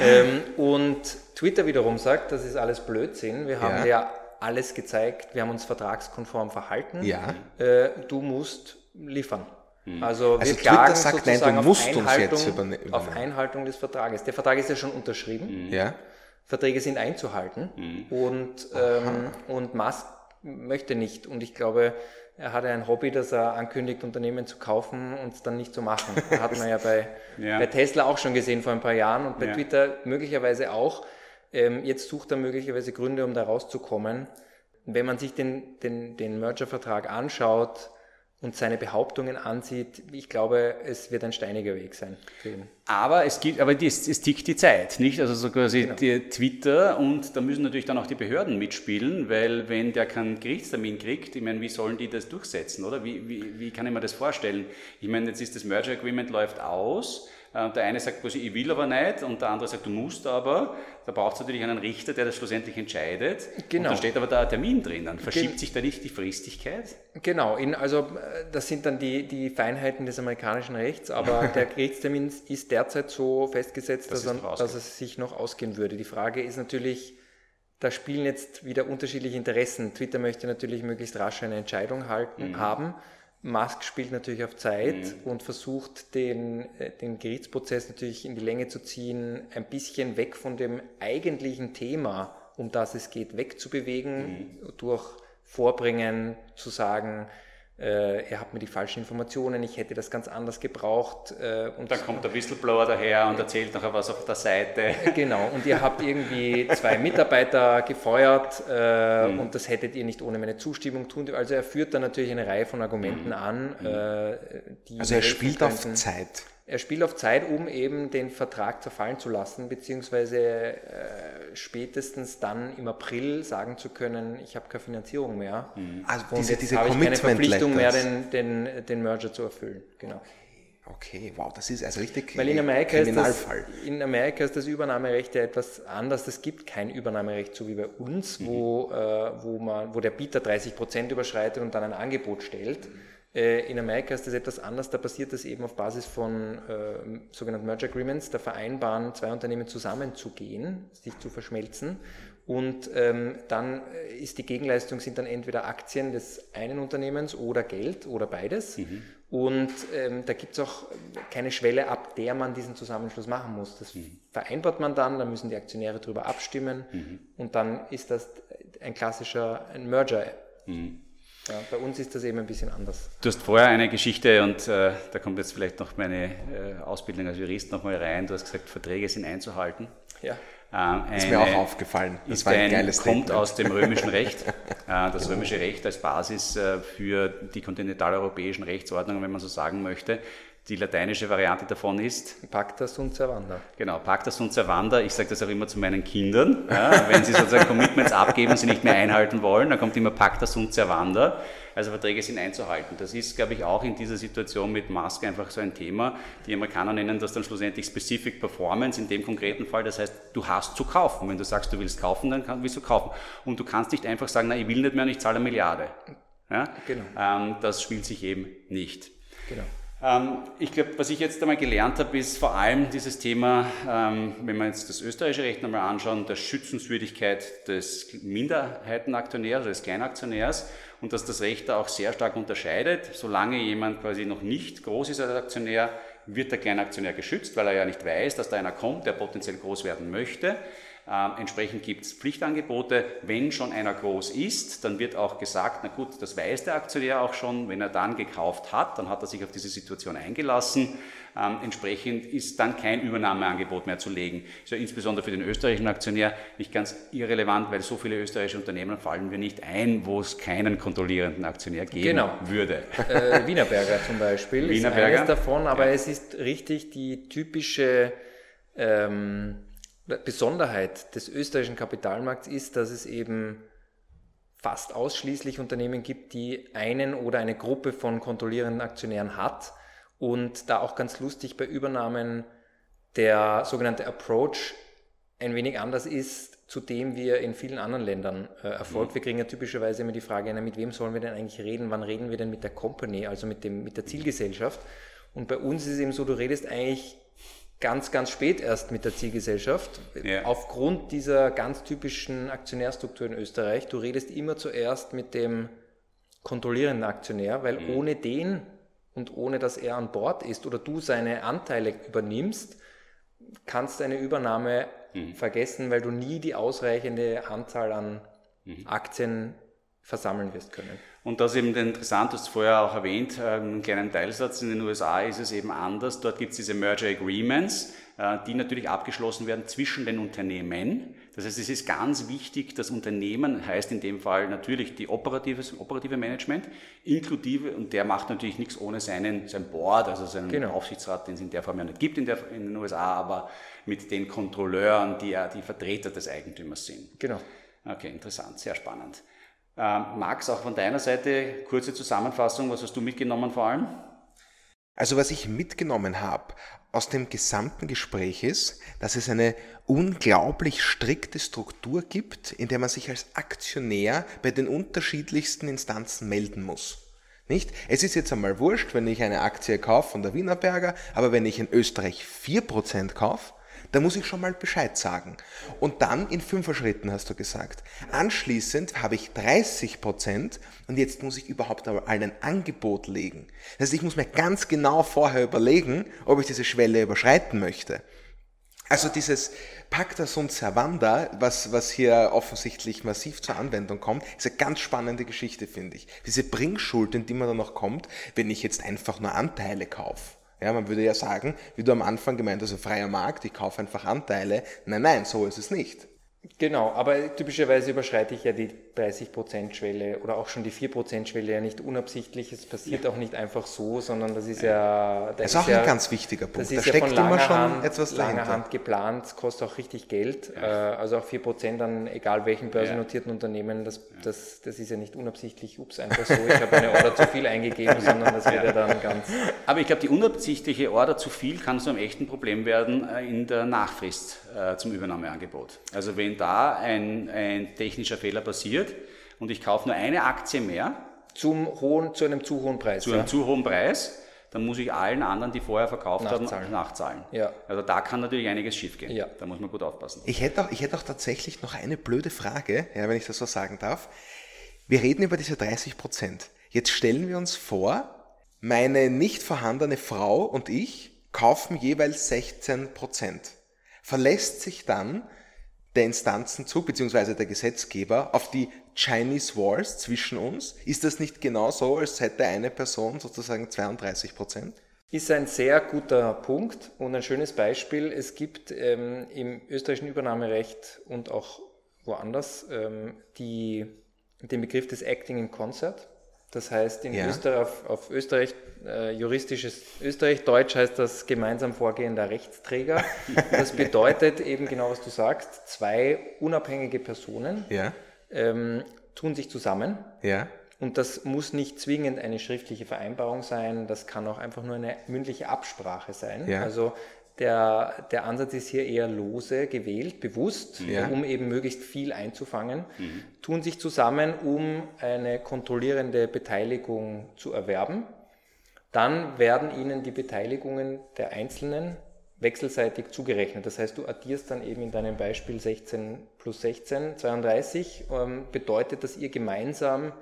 ähm, und Twitter wiederum sagt, das ist alles Blödsinn. Wir haben Ja. ja alles gezeigt, wir haben uns vertragskonform verhalten. Ja. Äh, du musst liefern. Also, wir Also Twitter klagen sagt, nein, du sozusagen auf musst uns Einhaltung, jetzt überne- übernehmen. auf Einhaltung des Vertrages. Der Vertrag ist ja schon unterschrieben. ja. Verträge sind einzuhalten. Und, ähm, und Musk möchte nicht. Und ich glaube, er hatte ein Hobby, dass er ankündigt, Unternehmen zu kaufen und es dann nicht zu machen. Das hat man ja bei, ja. bei Tesla auch schon gesehen vor ein paar Jahren und bei ja. Twitter möglicherweise auch. Ähm, jetzt sucht er möglicherweise Gründe, um da rauszukommen. Wenn man sich den, den, den Merger-Vertrag anschaut, und seine Behauptungen ansieht, ich glaube, es wird ein steiniger Weg sein für ihn. Aber es gibt, aber es, es tickt die Zeit, nicht? Also so quasi genau. Twitter und da müssen natürlich dann auch die Behörden mitspielen, weil wenn der keinen Gerichtstermin kriegt, ich meine, wie sollen die das durchsetzen, oder? Wie, wie, wie kann ich mir das vorstellen? Ich meine, jetzt ist das Merger Agreement läuft aus der eine sagt quasi, ich will aber nicht, und der andere sagt, du musst aber. Da braucht es natürlich einen Richter, der das schlussendlich entscheidet. Genau. Und da steht aber da ein Termin drin. Dann verschiebt Gen sich da nicht die Fristigkeit? Genau, in, also äh, das sind dann die, die Feinheiten des amerikanischen Rechts, aber der Gerichtstermin ist derzeit so festgesetzt, das dass, er, dass es sich noch ausgehen würde. Die Frage ist natürlich, da spielen jetzt wieder unterschiedliche Interessen. Twitter möchte natürlich möglichst rasch eine Entscheidung halten, mhm. haben. Musk spielt natürlich auf Zeit mhm. und versucht den, äh, den Gerichtsprozess natürlich in die Länge zu ziehen, ein bisschen weg von dem eigentlichen Thema, um das es geht, wegzubewegen, mhm. durch Vorbringen zu sagen, äh, ihr habt mir die falschen Informationen, ich hätte das ganz anders gebraucht. Äh, und dann kommt der Whistleblower daher und erzählt nachher was auf der Seite. Genau, und ihr habt irgendwie zwei Mitarbeiter gefeuert äh, mhm. und das hättet ihr nicht ohne meine Zustimmung tun. Also er führt dann natürlich eine Reihe von Argumenten mhm. an. Äh, die also er spielt könnten. auf Zeit. Er spielt auf Zeit, um eben den Vertrag zerfallen zu lassen, beziehungsweise äh, spätestens dann im April sagen zu können, ich habe keine Finanzierung mehr. Mhm. Also und diese, diese habe ich keine Verpflichtung mehr, den, den, den Merger zu erfüllen. Genau. Okay, wow, das ist also richtig Weil in Amerika Kriminalfall. Ist das, in Amerika ist das Übernahmerecht ja etwas anders. Es gibt kein Übernahmerecht, so wie bei uns, mhm. wo, äh, wo, man, wo der Bieter 30 Prozent überschreitet und dann ein Angebot stellt. Mhm äh, in Amerika ist das etwas anders, da passiert das eben auf Basis von äh, sogenannten Merger Agreements, da vereinbaren zwei Unternehmen zusammenzugehen, sich zu verschmelzen und ähm, dann äh, ist die Gegenleistung sind dann entweder Aktien des einen Unternehmens oder Geld oder beides. Mhm. Und ähm, da gibt es auch keine Schwelle, ab der man diesen Zusammenschluss machen muss. Das mhm. vereinbart man dann, dann müssen die Aktionäre darüber abstimmen mhm. und dann ist das ein klassischer ein Merger. Ja, bei uns ist das eben ein bisschen anders. Du hast vorher eine Geschichte und äh, da kommt jetzt vielleicht noch meine äh, Ausbildung als Jurist nochmal rein. Du hast gesagt, Verträge sind einzuhalten. Ja. Ähm, ist mir auch aufgefallen. Das war ein, ein geiles Kommt Statement. aus dem römischen Recht. äh, das römische Recht als Basis äh, für die kontinentaleuropäischen Rechtsordnungen, wenn man so sagen möchte. Die lateinische Variante davon ist Pacta sunt servanda. Genau, Pacta sunt servanda. Ich sage das auch immer zu meinen Kindern. Ja, wenn sie sozusagen Commitments abgeben und sie nicht mehr einhalten wollen, dann kommt immer Pacta sunt servanda. Also Verträge sind einzuhalten. Das ist, glaube ich, auch in dieser Situation mit Musk einfach so ein Thema. Die Amerikaner nennen das dann schlussendlich Specific Performance in dem konkreten Fall. Das heißt, du hast zu kaufen. Wenn du sagst, du willst kaufen, dann willst du kaufen. Und du kannst nicht einfach sagen, na, ich will nicht mehr und ich zahle eine Milliarde. Ja? Genau. Ähm, das spielt sich eben nicht. Genau. Ähm, ich glaube, was ich jetzt einmal gelernt habe, ist vor allem dieses Thema, ähm, wenn wir jetzt das österreichische Recht einmal anschauen, der Schützenswürdigkeit des Minderheitenaktionärs, des Kleinaktionärs und dass das Recht da auch sehr stark unterscheidet. Solange jemand quasi noch nicht groß ist als Aktionär, wird der Kleinaktionär geschützt, weil er ja nicht weiß, dass da einer kommt, der potenziell groß werden möchte. Ähm, entsprechend gibt es Pflichtangebote. Wenn schon einer groß ist, dann wird auch gesagt, na gut, das weiß der Aktionär auch schon. Wenn er dann gekauft hat, dann hat er sich auf diese Situation eingelassen. Ähm, entsprechend ist dann kein Übernahmeangebot mehr zu legen. Ist ja insbesondere für den österreichischen Aktionär nicht ganz irrelevant, weil so viele österreichische Unternehmen fallen wir nicht ein, wo es keinen kontrollierenden Aktionär geben genau. würde. Äh, Wienerberger zum Beispiel Wienerberger. ist eines davon, aber ja. es ist richtig die typische ähm, Besonderheit des österreichischen Kapitalmarkts ist, dass es eben fast ausschließlich Unternehmen gibt, die einen oder eine Gruppe von kontrollierenden Aktionären hat und da auch ganz lustig bei Übernahmen der sogenannte Approach ein wenig anders ist, zu dem wir in vielen anderen Ländern äh, erfolgt. Wir kriegen ja typischerweise immer die Frage, na, mit wem sollen wir denn eigentlich reden? Wann reden wir denn mit der Company, also mit, dem, mit der Zielgesellschaft? Und bei uns ist es eben so, du redest eigentlich ganz, ganz spät erst mit der Zielgesellschaft. Ja. Aufgrund dieser ganz typischen Aktionärstruktur in Österreich. Du redest immer zuerst mit dem kontrollierenden Aktionär, weil mhm. ohne den und ohne dass er an Bord ist oder du seine Anteile übernimmst, kannst du eine Übernahme mhm. vergessen, weil du nie die ausreichende Anzahl an mhm. Aktien versammeln wirst können. Und das ist eben interessant, du hast es vorher auch erwähnt, äh, einen kleinen Teilsatz, in den USA ist es eben anders. Dort gibt es diese Merger Agreements, äh, die natürlich abgeschlossen werden zwischen den Unternehmen. Das heißt, es ist ganz wichtig, das Unternehmen heißt in dem Fall natürlich die operative, operative Management, inklusive, und der macht natürlich nichts ohne seinen, sein Board, also seinen genau. Aufsichtsrat, den es in der Form ja nicht gibt in, der, in den USA, aber mit den Kontrolleuren, die ja die Vertreter des Eigentümers sind. Genau. Okay, interessant, sehr spannend. Ähm, Max, auch von deiner Seite kurze Zusammenfassung, was hast du mitgenommen vor allem? Also was ich mitgenommen habe aus dem gesamten Gespräch ist, dass es eine unglaublich strikte Struktur gibt, in der man sich als Aktionär bei den unterschiedlichsten Instanzen melden muss. Nicht? Es ist jetzt einmal wurscht, wenn ich eine Aktie kaufe von der Wienerberger, aber wenn ich in Österreich 4% kaufe, da muss ich schon mal Bescheid sagen. Und dann in Fünfer-Schritten hast du gesagt. Anschließend habe ich 30 Prozent und jetzt muss ich überhaupt ein Angebot legen. Das heißt, ich muss mir ganz genau vorher überlegen, ob ich diese Schwelle überschreiten möchte. Also dieses Pacta sunt servanda, was, was hier offensichtlich massiv zur Anwendung kommt, ist eine ganz spannende Geschichte, finde ich. Diese Bringschuld, in die man dann noch kommt, wenn ich jetzt einfach nur Anteile kaufe. Ja, man würde ja sagen, wie du am Anfang gemeint hast, also freier Markt, ich kaufe einfach Anteile. Nein, nein, so ist es nicht. Genau, aber typischerweise überschreite ich ja die 30%-Schwelle oder auch schon die 4%-Schwelle ja nicht unabsichtlich. Es passiert ja. auch nicht einfach so, sondern das ist ja... Das ist auch ja, ein ganz wichtiger Punkt. Das ist da steckt ja immer schon Hand, etwas dahinter. langer Hand geplant, kostet auch richtig Geld. Ja. Äh, also auch 4% an egal welchen börsennotierten Unternehmen, das, das, das ist ja nicht unabsichtlich, ups, einfach so, ich habe eine Order zu viel eingegeben, sondern das wird ja dann ganz... Aber ich glaube, die unabsichtliche Order zu viel kann zu einem echten Problem werden äh, in der Nachfrist äh, zum Übernahmeangebot. Also wenn da ein, ein technischer Fehler passiert und ich kaufe nur eine Aktie mehr. Zum hohen, zu einem zu hohen Preis. Zu einem zu hohen Preis, dann muss ich allen anderen, die vorher verkauft nachzahlen. haben, nachzahlen. Ja. Also da kann natürlich einiges schiefgehen. Ja. Da muss man gut aufpassen. Ich hätte, auch, ich hätte auch tatsächlich noch eine blöde Frage, ja, wenn ich das so sagen darf. Wir reden über diese 30 Prozent. Jetzt stellen wir uns vor, meine nicht vorhandene Frau und ich kaufen jeweils 16 Prozent. Verlässt sich dann der Instanzenzug bzw. der Gesetzgeber auf die Chinese Wars zwischen uns? Ist das nicht genau so, als hätte eine Person sozusagen 32 Prozent? Ist ein sehr guter Punkt und ein schönes Beispiel. Es gibt ähm, im österreichischen Übernahmerecht und auch woanders ähm, die, den Begriff des Acting in Concert. Das heißt, in ja. Österreich, auf, auf Österreich, äh, juristisches Österreich, Deutsch heißt das gemeinsam vorgehender Rechtsträger. Das bedeutet eben genau, was du sagst, zwei unabhängige Personen ja. ähm, tun sich zusammen. Ja. Und das muss nicht zwingend eine schriftliche Vereinbarung sein, das kann auch einfach nur eine mündliche Absprache sein. Ja. Also der, der Ansatz ist hier eher lose gewählt, bewusst, ja. um eben möglichst viel einzufangen, mhm. tun sich zusammen, um eine kontrollierende Beteiligung zu erwerben. Dann werden ihnen die Beteiligungen der Einzelnen wechselseitig zugerechnet. Das heißt, du addierst dann eben in deinem Beispiel 16 plus 16, 32, ähm, bedeutet, dass ihr gemeinsam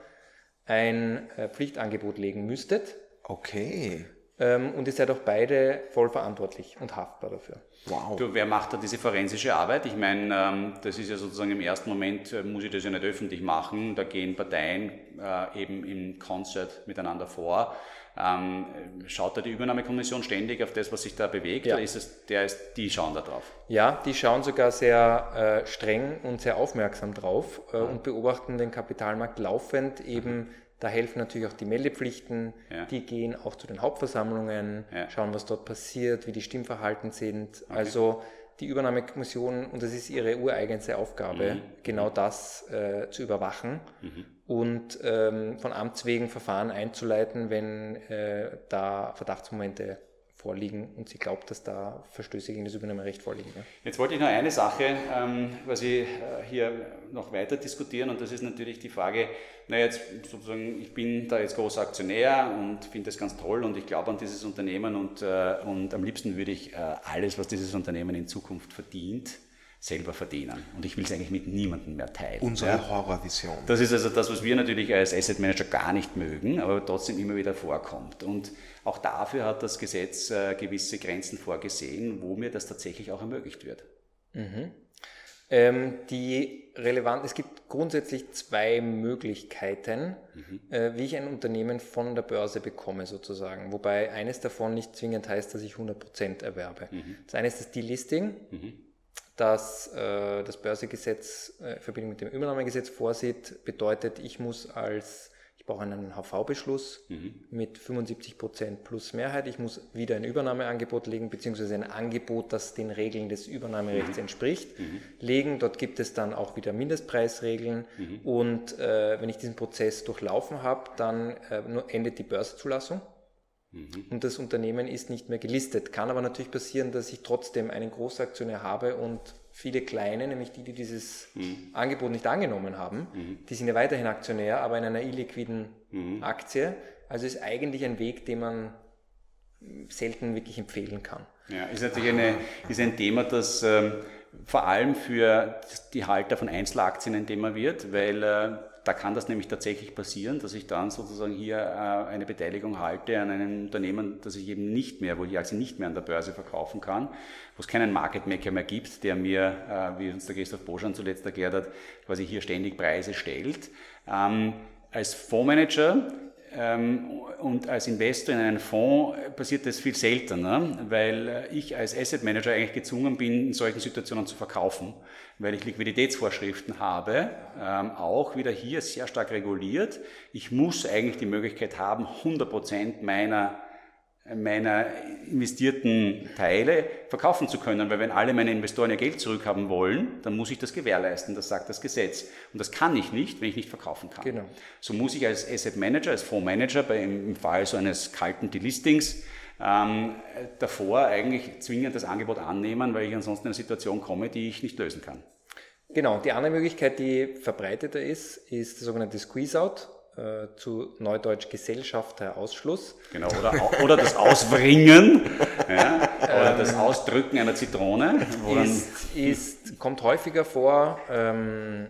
ein äh, Pflichtangebot legen müsstet. Okay. Ähm, und ihr seid auch beide voll verantwortlich und haftbar dafür. Wow. Du, wer macht da diese forensische Arbeit? Ich meine, ähm, das ist ja sozusagen im ersten Moment, äh, muss ich das ja nicht öffentlich machen. Da gehen Parteien äh, eben im Konzert miteinander vor. Ähm, schaut da die Übernahmekommission ständig auf das, was sich da bewegt? Ja. Oder ist es, der ist, die schauen da drauf? Ja, die schauen sogar sehr äh, streng und sehr aufmerksam drauf äh, mhm. und beobachten den Kapitalmarkt laufend eben mhm da helfen natürlich auch die Meldepflichten, ja. die gehen auch zu den Hauptversammlungen, ja. schauen, was dort passiert, wie die Stimmverhalten sind. Okay. Also die Übernahmekommission, und das ist ihre ureigenste Aufgabe, mhm. genau das äh, zu überwachen mhm. und ähm, von Amts wegen Verfahren einzuleiten, wenn äh, da Verdachtsmomente vorliegen und sie glaubt, dass da Verstöße gegen das Übernahmerecht vorliegen. Ja. Jetzt wollte ich noch eine Sache ähm, quasi äh, hier noch weiter diskutieren und das ist natürlich die Frage, na jetzt sozusagen, ich bin da jetzt großer Aktionär und finde das ganz toll und ich glaube an dieses Unternehmen und, äh, und am liebsten würde ich äh, alles, was dieses Unternehmen in Zukunft verdient, selber verdienen. Und ich will es eigentlich mit niemandem mehr teilen. Unsere ja. Horrorvision. Das ist also das, was wir natürlich als Asset Manager gar nicht mögen, aber trotzdem immer wieder vorkommt. Und auch dafür hat das Gesetz äh, gewisse Grenzen vorgesehen, wo mir das tatsächlich auch ermöglicht wird. Mhm. Ähm, die relevant, es gibt grundsätzlich zwei Möglichkeiten, mhm. äh, wie ich ein Unternehmen von der Börse bekomme sozusagen. Wobei eines davon nicht zwingend heißt, dass ich 100% erwerbe. Mhm. Das eine ist das Delisting, mhm. das äh, das Börsegesetz äh, in Verbindung mit dem Übernahmegesetz vorsieht, bedeutet, ich muss als ich brauche einen HV-Beschluss mhm. mit 75 Prozent plus Mehrheit. Ich muss wieder ein Übernahmeangebot legen, beziehungsweise ein Angebot, das den Regeln des Übernahmerechts mhm. entspricht, mhm. legen. Dort gibt es dann auch wieder Mindestpreisregeln. Mhm. Und äh, wenn ich diesen Prozess durchlaufen habe, dann äh, endet die Börsenzulassung. Mhm. Und das Unternehmen ist nicht mehr gelistet. Kann aber natürlich passieren, dass ich trotzdem einen Großaktionär habe und viele kleine, nämlich die, die dieses mhm. Angebot nicht angenommen haben, mhm. die sind ja weiterhin Aktionär, aber in einer illiquiden mhm. Aktie. Also ist eigentlich ein Weg, den man selten wirklich empfehlen kann. Ja, ist natürlich eine, ist ein Thema, das ähm, vor allem für die Halter von Einzelaktien ein Thema wird, weil äh, da kann das nämlich tatsächlich passieren, dass ich dann sozusagen hier äh, eine Beteiligung halte an einem Unternehmen, das ich eben nicht mehr, wo ich Aktien nicht mehr an der Börse verkaufen kann, wo es keinen Market Maker mehr gibt, der mir, äh, wie uns der Christoph Boschan zuletzt erklärt hat, quasi hier ständig Preise stellt. Ähm, als Fondsmanager und als Investor in einen Fonds passiert das viel seltener, weil ich als Asset Manager eigentlich gezwungen bin, in solchen Situationen zu verkaufen, weil ich Liquiditätsvorschriften habe, ähm, auch wieder hier sehr stark reguliert. Ich muss eigentlich die Möglichkeit haben, 100 Prozent meiner meiner investierten Teile verkaufen zu können, weil wenn alle meine Investoren ihr Geld zurückhaben wollen, dann muss ich das gewährleisten, das sagt das Gesetz. Und das kann ich nicht, wenn ich nicht verkaufen kann. Genau. So muss ich als Asset Manager, als Fondsmanager, bei, im Fall so eines kalten Delistings, ähm, davor eigentlich zwingend das Angebot annehmen, weil ich ansonsten in eine Situation komme, die ich nicht lösen kann. Genau, die andere Möglichkeit, die verbreiteter ist, ist der sogenannte Squeeze-Out äh, zu Neudeutsch Gesellschafterausschluss. Genau, oder, oder das Auswringen ja, oder das Ausdrücken einer Zitrone. Ist, ist, kommt häufiger vor, ähm,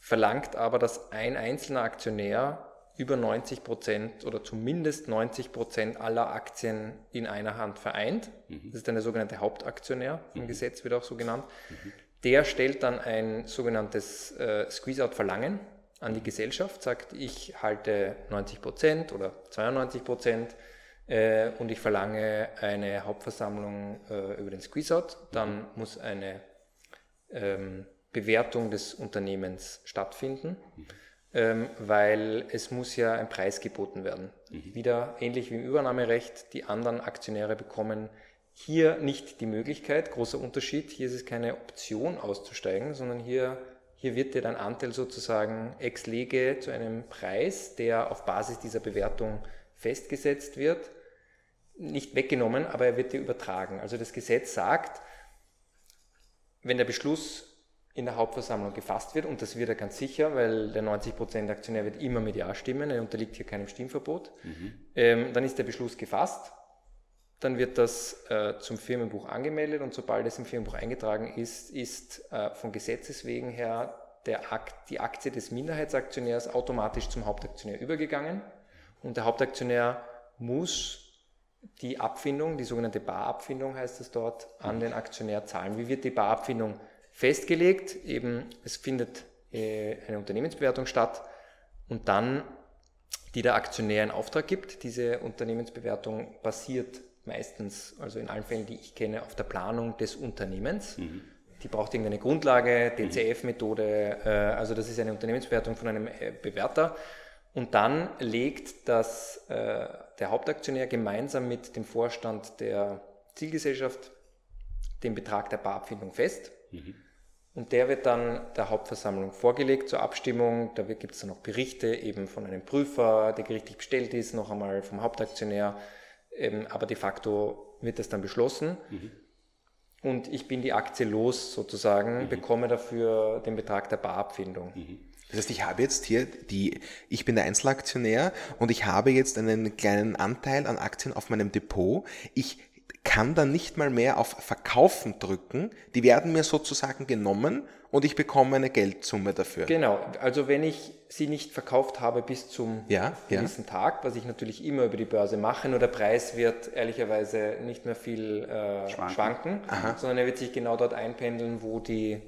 verlangt aber, dass ein einzelner Aktionär über 90 Prozent oder zumindest 90 Prozent aller Aktien in einer Hand vereint. Mhm. Das ist dann der sogenannte Hauptaktionär, im mhm. Gesetz wird auch so genannt. Mhm. Der stellt dann ein sogenanntes äh, Squeeze-Out-Verlangen an die Gesellschaft, sagt, ich halte 90 Prozent oder 92 Prozent äh, und ich verlange eine Hauptversammlung äh, über den Squeeze-Out, dann muss eine ähm, Bewertung des Unternehmens stattfinden, ähm, weil es muss ja ein Preis geboten werden. Mhm. Wieder ähnlich wie im Übernahmerecht, die anderen Aktionäre bekommen hier nicht die Möglichkeit, großer Unterschied, hier ist es keine Option auszusteigen, sondern hier hier wird dir dein Anteil sozusagen ex lege zu einem Preis, der auf Basis dieser Bewertung festgesetzt wird, nicht weggenommen, aber er wird dir übertragen. Also das Gesetz sagt, wenn der Beschluss in der Hauptversammlung gefasst wird, und das wird er ganz sicher, weil der 90% Aktionär wird immer mit Ja stimmen, er unterliegt hier keinem Stimmverbot, mhm. ähm, dann ist der Beschluss gefasst, dann wird das äh, zum Firmenbuch angemeldet und sobald es im Firmenbuch eingetragen ist, ist äh, von Gesetzes wegen her Akt, die Aktie des Minderheitsaktionärs automatisch zum Hauptaktionär übergegangen und der Hauptaktionär muss die Abfindung, die sogenannte Barabfindung heißt es dort, an den Aktionär zahlen. Wie wird die Barabfindung festgelegt? Eben, es findet äh, eine Unternehmensbewertung statt und dann, die der Aktionär in Auftrag gibt. Diese Unternehmensbewertung basiert meistens, also in allen Fällen, die ich kenne, auf der Planung des Unternehmens. Mhm. Die braucht irgendeine Grundlage, DCF-Methode, äh, also das ist eine Unternehmensbewertung von einem äh, Bewerter. Und dann legt das, äh, der Hauptaktionär gemeinsam mit dem Vorstand der Zielgesellschaft den Betrag der Barabfindung fest. Mhm. Und der wird dann der Hauptversammlung vorgelegt zur Abstimmung. Da gibt es dann noch Berichte eben von einem Prüfer, der gerichtlich bestellt ist, noch einmal vom Hauptaktionär ähm, aber de facto wird das dann beschlossen. Mhm. Und ich bin die Aktie los sozusagen, mhm. bekomme dafür den Betrag der Barabfindung. Mhm. Das heißt, ich habe jetzt hier die, ich bin der Einzelaktionär und ich habe jetzt einen kleinen Anteil an Aktien auf meinem Depot. Ich kann dann nicht mal mehr auf Verkaufen drücken. Die werden mir sozusagen genommen und ich bekomme eine Geldsumme dafür. Genau, also wenn ich sie nicht verkauft habe bis zum ja, gewissen ja. Tag, was ich natürlich immer über die Börse mache, nur der Preis wird ehrlicherweise nicht mehr viel äh, schwanken, schwanken sondern er wird sich genau dort einpendeln, wo die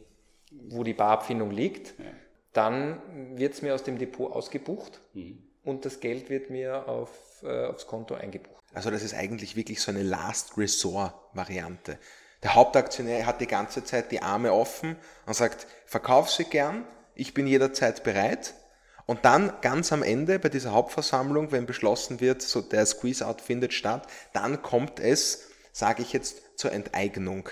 wo die Barabfindung liegt. Ja. Dann wird es mir aus dem Depot ausgebucht mhm. Und das Geld wird mir auf, äh, aufs Konto eingebucht. Also das ist eigentlich wirklich so eine Last Resort-Variante. Der Hauptaktionär hat die ganze Zeit die Arme offen und sagt, verkauf sie gern, ich bin jederzeit bereit. Und dann ganz am Ende bei dieser Hauptversammlung, wenn beschlossen wird, so der Squeeze-Out findet statt, dann kommt es, sage ich jetzt, zur Enteignung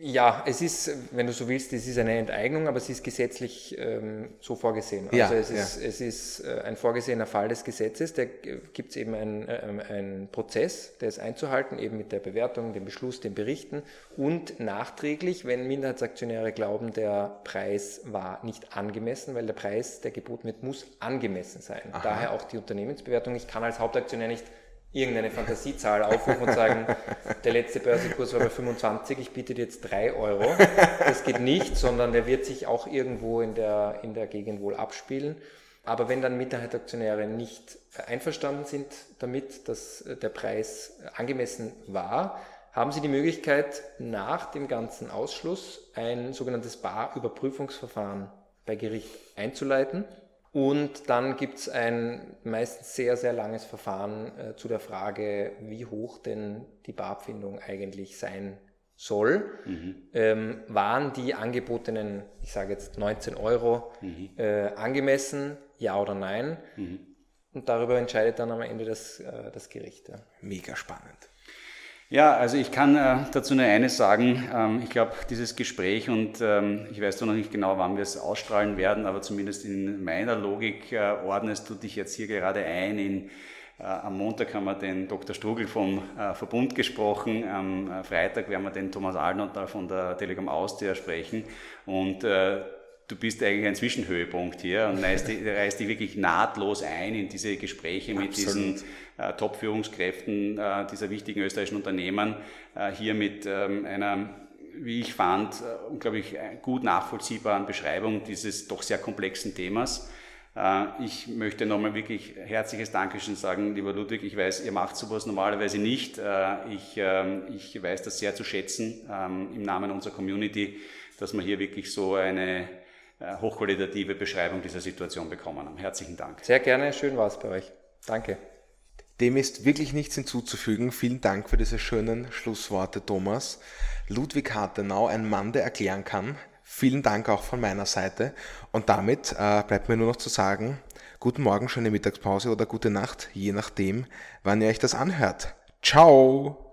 ja, es ist, wenn du so willst, es ist eine Enteignung, aber es ist gesetzlich ähm, so vorgesehen. Also ja, es, ist, ja. es ist äh, ein vorgesehener Fall des Gesetzes, da gibt es eben einen, äh, Prozess, der ist einzuhalten, eben mit der Bewertung, dem Beschluss, den Berichten und nachträglich, wenn Minderheitsaktionäre glauben, der Preis war nicht angemessen, weil der Preis, der geboten wird, muss angemessen sein. Aha. Daher auch die Unternehmensbewertung. Ich kann als Hauptaktionär nicht irgendeine Fantasiezahl aufrufen und sagen, der letzte Börsenkurs war bei 25, ich biete dir jetzt 3 Euro. Das geht nicht, sondern der wird sich auch irgendwo in der, in der Gegend wohl abspielen. Aber wenn dann Minderheitsaktionäre nicht einverstanden sind damit, dass der Preis angemessen war, haben sie die Möglichkeit, nach dem ganzen Ausschluss ein sogenanntes Barüberprüfungsverfahren bei Gericht einzuleiten. Und dann gibt es ein meistens sehr, sehr langes Verfahren äh, zu der Frage, wie hoch denn die Barabfindung eigentlich sein soll. Mhm. Ähm, waren die angebotenen, ich sage jetzt 19 Euro, mhm. äh, angemessen, ja oder nein? Mhm. Und darüber entscheidet dann am Ende das, äh, das Gericht. Ja. Mega spannend. Ja, also ich kann äh, dazu nur eines sagen. Ähm, ich glaube, dieses Gespräch und ähm, ich weiß noch nicht genau, wann wir es ausstrahlen werden, aber zumindest in meiner Logik äh, ordnest du dich jetzt hier gerade ein in äh, am Montag haben wir den Dr. Strugel vom äh, Verbund gesprochen, am äh, Freitag werden wir den Thomas Alnotter von der Telekom Austria sprechen und äh, du bist eigentlich ein Zwischenhöhepunkt hier und reißt, reißt dich wirklich nahtlos ein in diese Gespräche mit Absolut. diesen äh, Top-Führungskräften äh, dieser wichtigen österreichischen Unternehmen, äh, hier mit ähm, einer, wie ich fand, äh, unglaublich äh, gut nachvollziehbaren Beschreibung dieses doch sehr komplexen Themas. Äh, ich möchte nochmal wirklich herzliches Dankeschön sagen, lieber Ludwig. Ich weiß, ihr macht sowas normalerweise nicht. Ich, ähm, ich weiß das sehr zu schätzen ähm, im Namen unserer Community, dass wir hier wirklich so eine hochqualitative Beschreibung dieser Situation bekommen haben. Herzlichen Dank. Sehr gerne, schön war es bei euch. Danke. Dem ist wirklich nichts hinzuzufügen. Vielen Dank für diese schönen Schlussworte, Thomas. Ludwig Hartenau, ein Mann, der erklären kann. Vielen Dank auch von meiner Seite. Und damit äh, bleibt mir nur noch zu sagen, guten Morgen, schöne Mittagspause oder gute Nacht, je nachdem, wann ihr euch das anhört. Ciao!